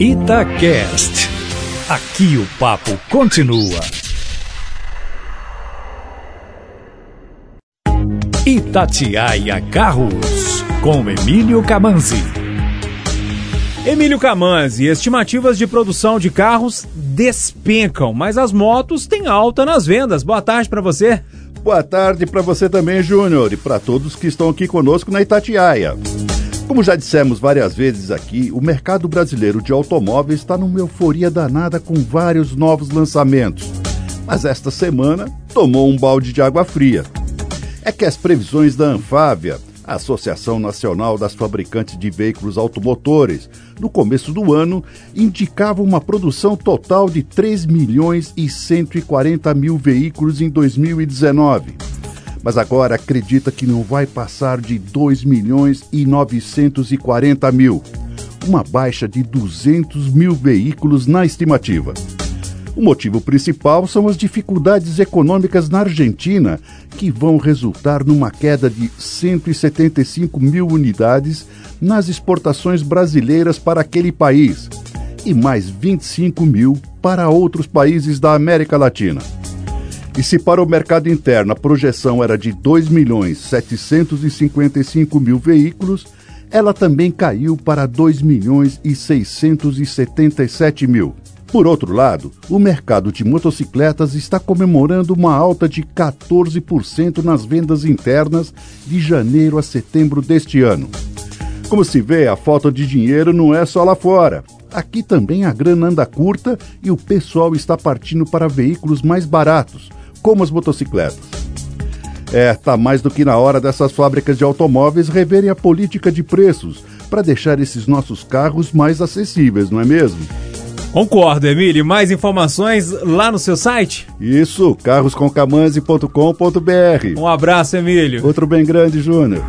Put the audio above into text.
Itacast. Aqui o papo continua. Itatiaia Carros, com Emílio Camanzi. Emílio Camanzi, estimativas de produção de carros despencam, mas as motos têm alta nas vendas. Boa tarde para você. Boa tarde para você também, Júnior, e para todos que estão aqui conosco na Itatiaia. Como já dissemos várias vezes aqui, o mercado brasileiro de automóveis está numa euforia danada com vários novos lançamentos. Mas esta semana tomou um balde de água fria. É que as previsões da Anfávia, a Associação Nacional das Fabricantes de Veículos Automotores, no começo do ano, indicavam uma produção total de 3 milhões e 140 mil veículos em 2019 mas agora acredita que não vai passar de 2 milhões e 940 mil, uma baixa de 200 mil veículos na estimativa. O motivo principal são as dificuldades econômicas na Argentina, que vão resultar numa queda de 175 mil unidades nas exportações brasileiras para aquele país e mais 25 mil para outros países da América Latina. E se para o mercado interno a projeção era de 2 milhões 755 mil veículos, ela também caiu para 2 milhões e 677 mil. Por outro lado, o mercado de motocicletas está comemorando uma alta de 14% nas vendas internas de janeiro a setembro deste ano. Como se vê, a falta de dinheiro não é só lá fora. Aqui também a grana anda curta e o pessoal está partindo para veículos mais baratos, como as motocicletas. É, tá mais do que na hora dessas fábricas de automóveis reverem a política de preços para deixar esses nossos carros mais acessíveis, não é mesmo? Concordo, Emílio. Mais informações lá no seu site? Isso, carrosconcamanzi.com.br. Um abraço, Emílio. Outro bem grande, Júnior.